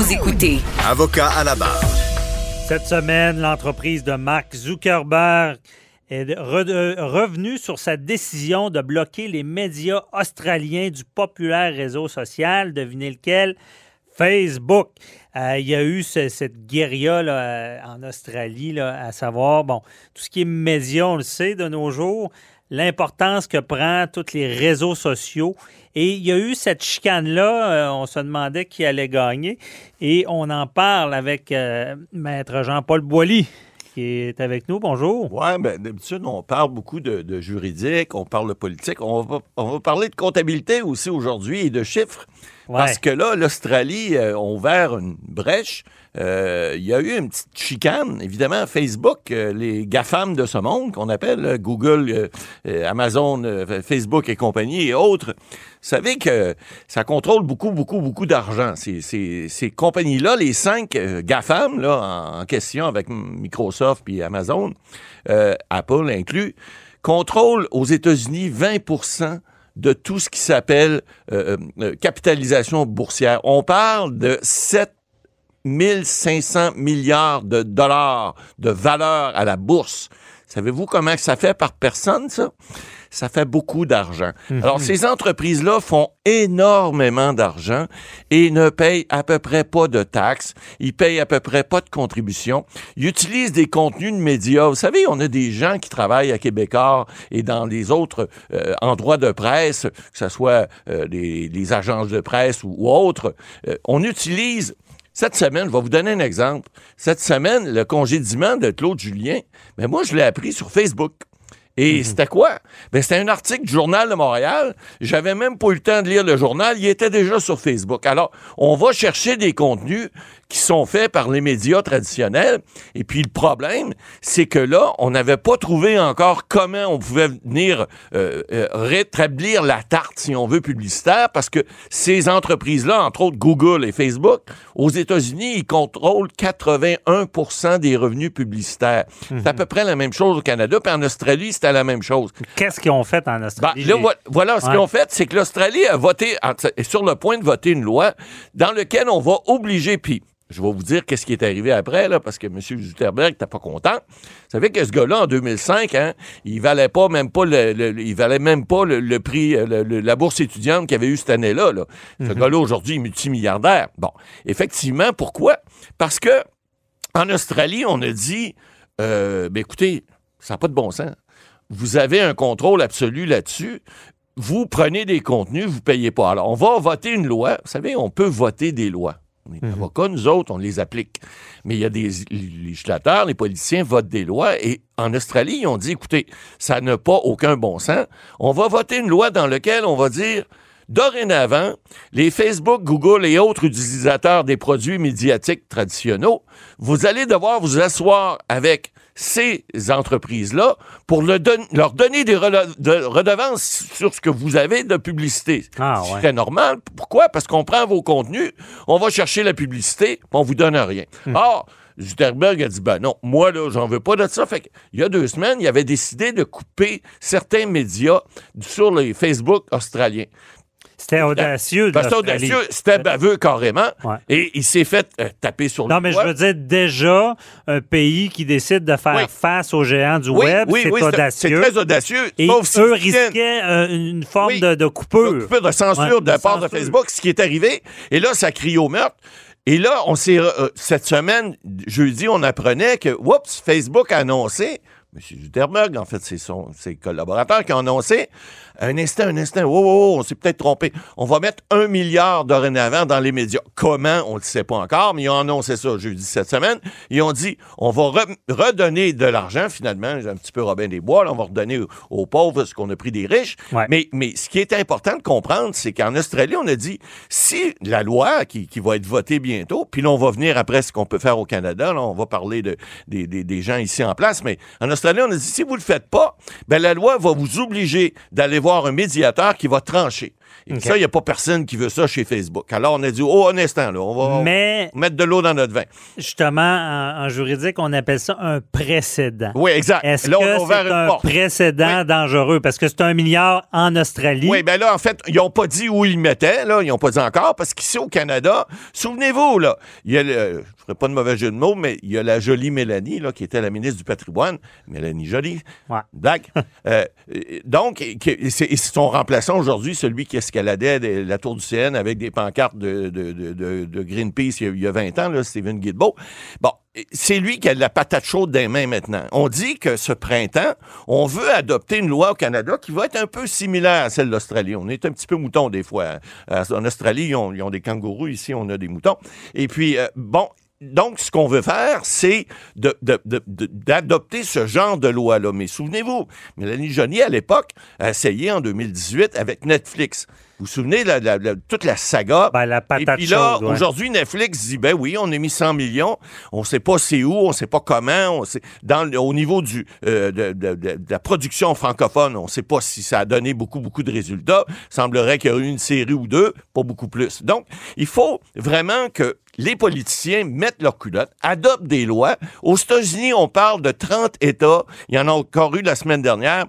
Vous écoutez Avocat à la barre. Cette semaine, l'entreprise de Mark Zuckerberg est re- revenue sur sa décision de bloquer les médias australiens du populaire réseau social, devinez lequel? Facebook. Euh, il y a eu ce- cette guérilla là, euh, en Australie, là, à savoir, bon, tout ce qui est médias, on le sait de nos jours, l'importance que prend tous les réseaux sociaux. Et il y a eu cette chicane-là, euh, on se demandait qui allait gagner. Et on en parle avec euh, Maître Jean-Paul Boilly, qui est avec nous. Bonjour. Oui, ben, d'habitude, on parle beaucoup de, de juridique, on parle de politique. On va, on va parler de comptabilité aussi aujourd'hui et de chiffres. Ouais. Parce que là, l'Australie euh, a ouvert une brèche. Euh, Il y a eu une petite chicane. Évidemment, Facebook, euh, les GAFAM de ce monde, qu'on appelle euh, Google, euh, Amazon, Facebook et compagnie et autres, vous savez que ça contrôle beaucoup, beaucoup, beaucoup d'argent. Ces, ces- ces compagnies-là, les cinq GAFAM là, en, en question avec Microsoft puis Amazon, euh, Apple inclus, contrôlent aux États-Unis 20 de tout ce qui s'appelle euh, euh, capitalisation boursière. On parle de 7 500 milliards de dollars de valeur à la bourse. Savez-vous comment ça fait par personne, ça? Ça fait beaucoup d'argent. Alors, ces entreprises-là font énormément d'argent et ne payent à peu près pas de taxes. Ils payent à peu près pas de contributions. Ils utilisent des contenus de médias. Vous savez, on a des gens qui travaillent à Québécois et dans les autres euh, endroits de presse, que ce soit euh, les, les agences de presse ou, ou autres. Euh, on utilise cette semaine, je vais vous donner un exemple. Cette semaine, le congédiement de Claude Julien, mais moi, je l'ai appris sur Facebook. Et c'était quoi? Ben, c'était un article du Journal de Montréal. J'avais même pas eu le temps de lire le journal. Il était déjà sur Facebook. Alors, on va chercher des contenus qui sont faits par les médias traditionnels. Et puis, le problème, c'est que là, on n'avait pas trouvé encore comment on pouvait venir euh, euh, rétablir la tarte, si on veut, publicitaire, parce que ces entreprises-là, entre autres Google et Facebook, aux États-Unis, ils contrôlent 81% des revenus publicitaire. C'est à peu près la même chose au Canada, puis en Australie, la même chose. Qu'est-ce qu'ils ont fait en Ben, Australie? là, vo- voilà, ce Ouais. qu'ils ont fait, c'est que l'Australie a voté, est sur le point de voter une loi dans laquelle on va obliger, puis je vais vous dire qu'est-ce qui est arrivé après, là, parce que M. Zuckerberg n'était pas content. Vous savez que ce gars-là, en 2005, hein, il valait pas même pas le, il valait même pas le, le prix, euh, le- la bourse étudiante qu'il avait eu cette année-là. Là. Ce gars-là, aujourd'hui, est multimilliardaire. Bon, effectivement, pourquoi? Parce que en Australie, on a dit, euh, ben écoutez, ça n'a pas de bon sens. Vous avez un contrôle absolu là-desdessus. Vous prenez des contenus, vous ne payez pas. Alors, on va voter une loi. Vous savez, on peut voter des lois. On est avocats, nous autres, on les applique. Mais il y a des législateurs, les politiciens votent des lois. Et en Australie, ils ont dit, écoutez, ça n'a pas aucun bon sens. On va voter une loi dans laquelle on va dire, Dorénavant, les Facebook, Google et autres utilisateurs des produits médiatiques traditionnels, vous allez devoir vous asseoir avec ces entreprises-là pour le don- leur donner des de- redevances sur ce que vous avez de publicité. Ah, C'est ouais. très normal. Pourquoi? Parce qu'on prend vos contenus, on va chercher la publicité, on vous donne rien. Or, Zuckerberg a dit, ben non, moi, là, j'en veux pas de ça. Fait il y a deux semaines, il avait décidé de couper certains médias sur les Facebook australiens. C'était audacieux. de c'était audacieux, c'était baveux carrément. Ouais. Et il s'est fait euh, taper sur le Non, mais je veux dire, déjà, un pays qui décide de faire Oui. face aux géants du Oui, Web, oui, c'est audacieux. C'est très audacieux. Et sauf eux risquaient euh, une forme de, de coupure. Un peu de censure Ouais, de la part de. Facebook, ce qui est arrivé. Et là, ça crie au meurtre. Et là, on s'est euh, cette semaine, jeudi, on apprenait que, oups, Facebook a annoncé, M. Zuckerberg, en fait, c'est son, ses collaborateurs qui ont annoncé, un instant, un instant, oh, oh, oh, on s'est peut-être trompé. On va mettre un milliard dorénavant dans les médias. Comment, on ne le sait pas encore, mais ils ont annoncé ça jeudi cette semaine. Ils ont dit, on va re- redonner de l'argent, finalement, j'ai un petit peu Robin des Bois, là, on va redonner aux, pauvres ce qu'on a pris des riches. Ouais. Mais, mais ce qui est important de comprendre, c'est qu'en Australie, on a dit, si la loi qui, qui va être votée bientôt, puis là, on va venir après ce qu'on peut faire au Canada, là, on va parler de, des, des- des gens ici en place, mais en Australie, on a dit, si vous le faites pas, ben, la loi va vous obliger d'aller voir un médiateur qui va trancher. Et ça, il n'y a pas personne qui veut ça chez Facebook. Alors, on a dit, oh, un instant, là, on va Mais, mettre de l'eau dans notre vin. justement, en, en juridique, on appelle ça un précédent. Oui, exact. Est-ce là, on a que ouvert c'est une un porte. précédent dangereux? Parce que c'est un milliard en Australie. Oui, ben là, en fait, ils n'ont pas dit où ils le mettaient, là. Ils n'ont pas dit encore, parce qu'ici, au Canada, souvenez-vous, là, il y a le, je ne ferai pas de mauvais jeu de mots, mais il y a la jolie Mélanie, là, qui était la ministre du patrimoine. Mélanie Jolie. Ouais. Blague. Euh, donc, et et c'est et son remplaçant aujourd'hui, celui qui escaladait la tour du CN avec des pancartes de, de- de- de- de Greenpeace il y, a, il y a 20 ans, Stephen Guilbeault. Bon, c'est lui qui a de la patate chaude des mains maintenant. On dit que ce printemps, on veut adopter une loi au Canada qui va être un peu similaire à celle d'Australie. On est un petit peu mouton des fois. En Australie, ils ont, ils ont des kangourous. Ici, on a des moutons. Et puis, euh, bon, donc, ce qu'on veut faire, c'est d'adopter ce genre de loi-là. Mais souvenez-vous, Mélanie Joly, à l'époque, a essayé en 2018 avec Netflix. Vous vous souvenez de la- la- la- toute la saga? Ben, la Et patate puis là, ouais. aujourd'hui, Netflix dit, ben oui, on a mis 100 millions, on sait pas c'est où, on sait pas comment, on sait, dans, au niveau du, euh, de, de- de- de la production francophone, on sait pas si ça a donné beaucoup, beaucoup de résultats. semblerait qu'il y a eu une série ou deux, pas beaucoup plus. Donc, il faut vraiment que les politiciens mettent leur culotte, adoptent des lois. Aux États-Unis, on parle de 30 États. Il y en a encore eu la semaine dernière.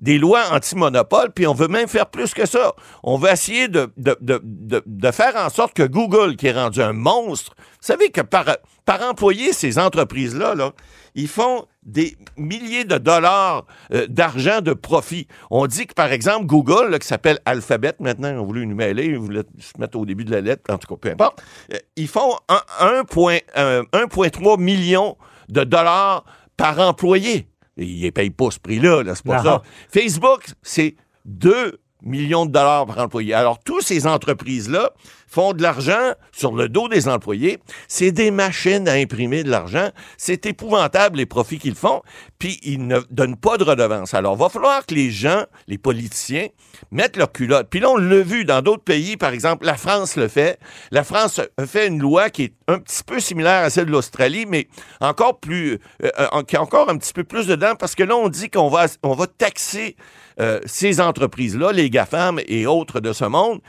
Des lois anti-monopole, puis on veut même faire plus que ça. On veut essayer de, de, de, de, faire en sorte que Google, qui est rendu un monstre, vous savez que par, par employé, ces entreprises-là, là, ils font des milliers de dollars euh, d'argent de profit. On dit que, par exemple, Google, là, qui s'appelle Alphabet maintenant, ont voulu nous mêler, ils voulaient se mettre au début de la lettre, en tout cas, peu importe, euh, ils font un- un point- euh, 1,3 million de dollars par employé. Et ils ne payent pas ce prix-là, là, c'est pas Non. ça. Facebook, c'est 2 millions de dollars par employé. Alors, toutes ces entreprises-là font de l'argent sur le dos des employés. C'est des machines à imprimer de l'argent. C'est épouvantable les profits qu'ils font. Puis, ils ne donnent pas de redevance. Alors, il va falloir que les gens, les politiciens, mettent leur culotte. Puis là, on l'a vu dans d'autres pays. Par exemple, la France le fait. La France fait une loi qui est un petit peu similaire à celle de l'Australie, mais encore plus, euh, euh, qui a encore un petit peu plus dedans parce que là, on dit qu'on va, on va taxer euh, ces entreprises-là, les GAFAM et autres de ce monde,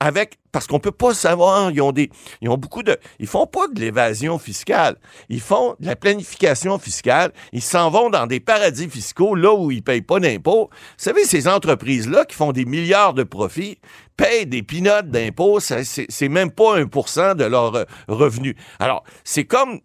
avec parce qu'on peut pas savoir, ils ont des ils ont beaucoup de ils font pas de l'évasion fiscale, ils font de la planification fiscale, ils s'en vont dans des paradis fiscaux là où ils payent pas d'impôts. Vous savez ces entreprises là qui font des milliards de profits payent des pinottes d'impôts, c'est même pas un pour cent de leurs euh, revenus. Alors, c'est comme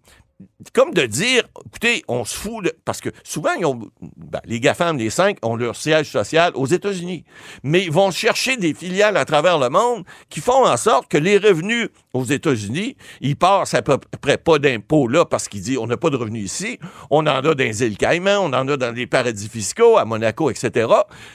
comme de dire, écoutez, on se fout de... Parce que souvent, ils ont, ben, les GAFAM, les cinq, ont leur siège social aux États-Unis. Mais ils vont chercher des filiales à travers le monde qui font en sorte que les revenus aux États-Unis, ils passent à peu près pas d'impôts là parce qu'ils disent, on n'a pas de revenus ici. On en a dans les îles Caïmans, on en a dans les paradis fiscaux, à Monaco, etc.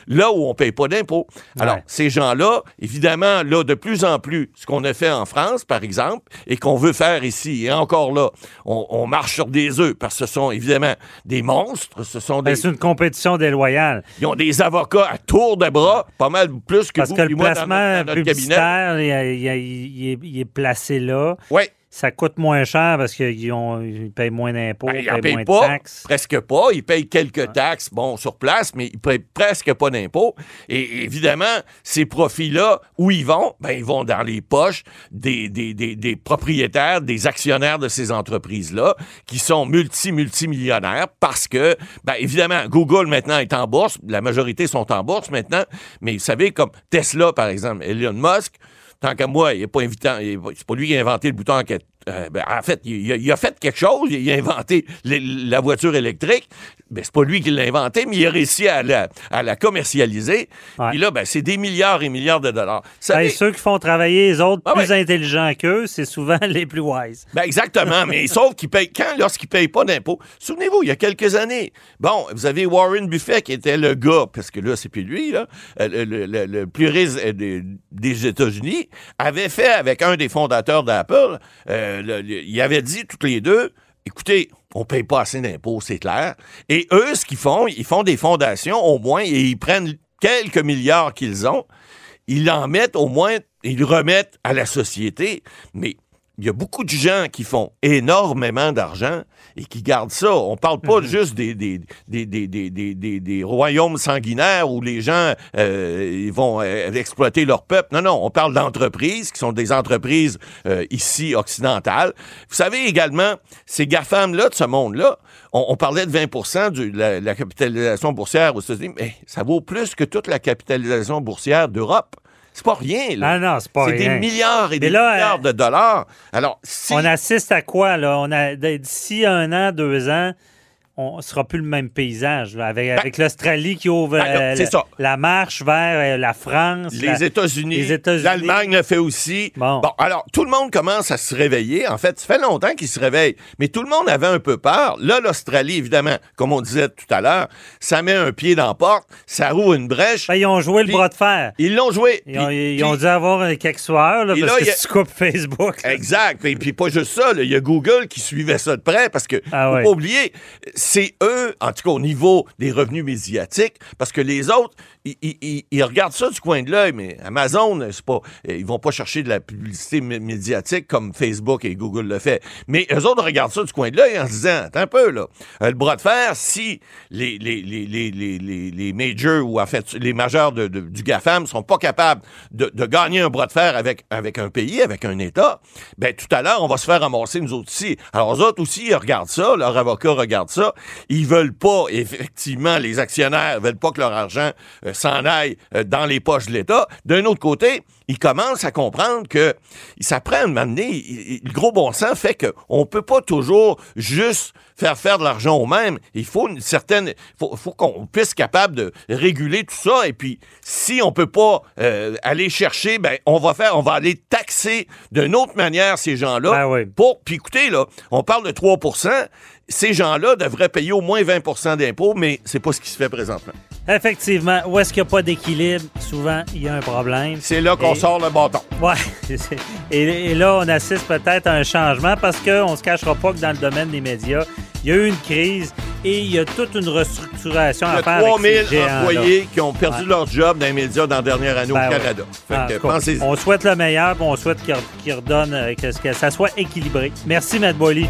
Là où on paye pas d'impôts. Alors, ces gens-là, évidemment, là, de plus en plus, ce qu'on a fait en France, par exemple, et qu'on veut faire ici, et encore là, on, on marche sur des œufs, parce que ce sont évidemment des monstres, ce sont Ben, des... c'est une compétition déloyale. Ils ont des avocats à tour de bras, pas mal plus que Parce vous que le moi dans placement dans cabinet. publicitaire, il est placé là. Oui, Ça coûte moins cher parce qu'ils ils payent moins d'impôts, Ben, ils ils en payent payent moins pas, de taxes. presque pas. Ils payent quelques taxes, bon, sur place, mais ils payent presque pas d'impôts. Et évidemment, ces profits-là, où ils vont? Ben, ils vont dans les poches des, des, des, des propriétaires, des actionnaires de ces entreprises-là, qui sont multi-multimillionnaires parce que, ben, évidemment, Google maintenant est en bourse. La majorité sont en bourse maintenant. Mais vous savez, comme Tesla, par exemple, Elon Musk, tant qu'à moi, il n'est pas invitant, c'est pas lui qui a inventé le bouton enquête. Euh, ben, en fait, il a, il a fait quelque chose, il a inventé la voiture électrique. Ben, c'est pas lui qui l'a inventé, mais il a réussi à la, à la commercialiser. Ouais. Puis là, ben, c'est des milliards et milliards de dollars. Ceux qui font travailler les autres Ah plus ouais. intelligents qu'eux, c'est souvent les plus wise. Ben exactement, mais sauf qu'ils payent quand lorsqu'ils payent pas d'impôts? Souvenez-vous, il y a quelques années, bon, vous avez Warren Buffett qui était le gars, parce que là c'est plus lui là, euh, le, le- le- le plus riche euh, des, des États-Unis, avait fait avec un des fondateurs d'Apple, euh, le- le- il avait dit tous les deux, écoutez, on paye pas assez d'impôts, c'est clair. Et eux, ce qu'ils font, ils font des fondations au moins et ils prennent quelques milliards qu'ils ont, ils en mettent au moins, ils remettent à la société, mais il y a beaucoup de gens qui font énormément d'argent et qui gardent ça. On parle pas Mhm. juste des, des, des, des, des, des, des- des royaumes sanguinaires où les gens euh, ils vont euh, exploiter leur peuple. Non, non, on parle d'entreprises qui sont des entreprises euh, ici occidentales. Vous savez également, ces GAFAM-là de ce monde-là, on, on parlait de 20% de la, la capitalisation boursière aux États-Unis, mais ça vaut plus que toute la capitalisation boursière d'Europe. C'est pas rien, là. Ah non, c'est pas C'est des rien. milliards et des là, milliards de dollars. Alors, si... On assiste à quoi, là? On a d'ici un an, deux ans, on ne sera plus le même paysage, là, avec, avec l'Australie qui ouvre Ben, euh, la, marche vers euh, la France. les la- États-Unis, États-Unis. l'Allemagne le fait aussi. Bon. alors, tout le monde commence à se réveiller. En fait, ça fait longtemps qu'ils se réveillent. Mais tout le monde avait un peu peur. Là, l'Australie, évidemment, comme on disait tout à l'heure, ça met un pied dans la porte, ça roule une brèche. Ben, ils ont joué le bras de fer. Ils l'ont joué. Ils ont, dû avoir euh, quelques soirs, là, parce là, que a- tu coupes Facebook. Exact. Et puis pas juste ça, il y a Google qui suivait ça de près parce que Ah faut pas oublier, c'est eux, en tout cas au niveau des revenus médiatiques, parce que les autres, ils, regardent ça du coin de l'œil, mais Amazon, c'est pas, ils vont pas chercher de la publicité mé- médiatique comme Facebook et Google le fait. Mais eux autres regardent ça du coin de l'œil en se disant, attends un peu là, Euh, le bras de fer, si les les majors ou en fait les majeurs du GAFAM sont pas capables de, gagner un bras de fer avec un pays, avec un État, ben tout à l'heure on va se faire ramasser nous autres aussi. Alors eux autres aussi ils regardent ça, leurs avocats regardent ça, ils veulent pas effectivement les actionnaires veulent pas que leur argent euh, s'en aille euh, dans les poches de l'État. D'un autre côté, ils commencent à comprendre que ça prend un moment donné, il- il- le gros bon sens fait que on peut pas toujours juste faire faire de l'argent au même. Il faut une certaine, faut, faut qu'on puisse être capable de réguler tout ça. Et puis, si on peut pas euh, aller chercher, ben on va faire, on va aller taxer d'une autre manière ces gens-là. Ben oui. Pour, puis écoutez là, on parle de 3 Ces gens-là devraient payer au moins 20% d'impôts, mais c'est pas ce qui se fait présentement. Effectivement, où est-ce qu'il n'y a pas d'équilibre, souvent, il y a un problème. C'est là qu'on Et- sort le bâton. C'est- Et, et là, on assiste peut-être à un changement parce qu'on ne se cachera pas que dans le domaine des médias, il y a eu une crise et il y a toute une restructuration Il y à a faire. avec 3000 ces géants-là. employés qui ont perdu Ouais. leur job dans les médias dans la dernière année Ben au ouais. Canada. Fait que on souhaite le meilleur, on souhaite qu'il re- qu'il redonne, euh, que, que ça soit équilibré. Merci, Matt Boily.